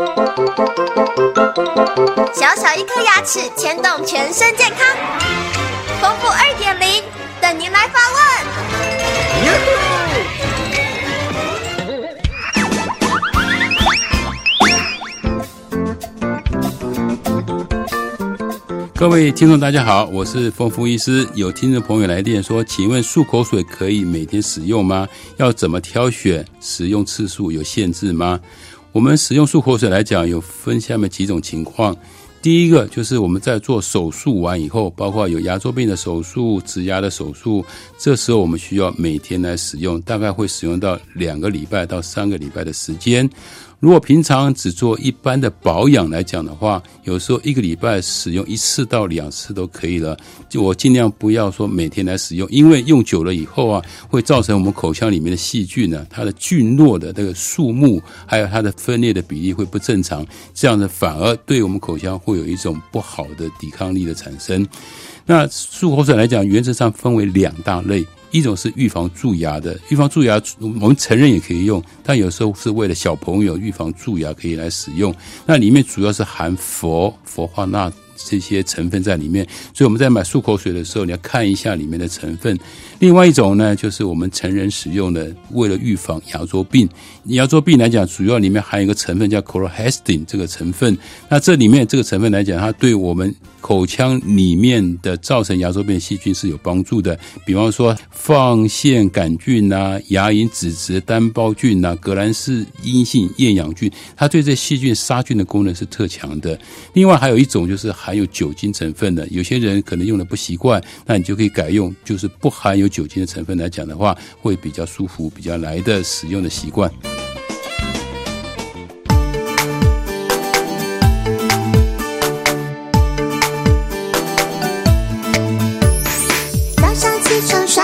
小小一颗牙齿牵动全身健康，丰富二点零等您来发问。各位听众，大家好，我是丰富医师。有听众朋友来电说，请问漱口水可以每天使用吗？要怎么挑选？使用次数有限制吗？我们使用漱口水来讲，有分下面几种情况。第一个就是我们在做手术完以后，包括有牙周病的手术、植牙的手术，这时候我们需要每天来使用，大概会使用到两个礼拜到三个礼拜的时间。如果平常只做一般的保养来讲的话，有时候一个礼拜使用一次到两次都可以了。就我尽量不要说每天来使用，因为用久了以后啊，会造成我们口腔里面的细菌呢，它的菌落的那个数目，还有它的分裂的比例会不正常，这样子反而对我们口腔会有一种不好的抵抗力的产生。那漱口水来讲，原则上分为两大类。一种是预防蛀牙的，预防蛀牙，我们成人也可以用，但有时候是为了小朋友预防蛀牙可以来使用。那里面主要是含氟、氟化钠这些成分在里面，所以我们在买漱口水的时候，你要看一下里面的成分。另外一种呢，就是我们成人使用的，为了预防牙周病。牙周病来讲，主要里面含有一个成分叫 c h l o r h e s t i n 这个成分。那这里面这个成分来讲，它对我们口腔里面的造成牙周病细菌是有帮助的。比方说，放线杆菌啊、牙龈脂质单胞菌啊、革兰氏阴性厌氧菌，它对这细菌杀菌的功能是特强的。另外还有一种就是含有酒精成分的，有些人可能用的不习惯，那你就可以改用就是不含有酒精的成分来讲的话，会比较舒服，比较来的使用的习惯。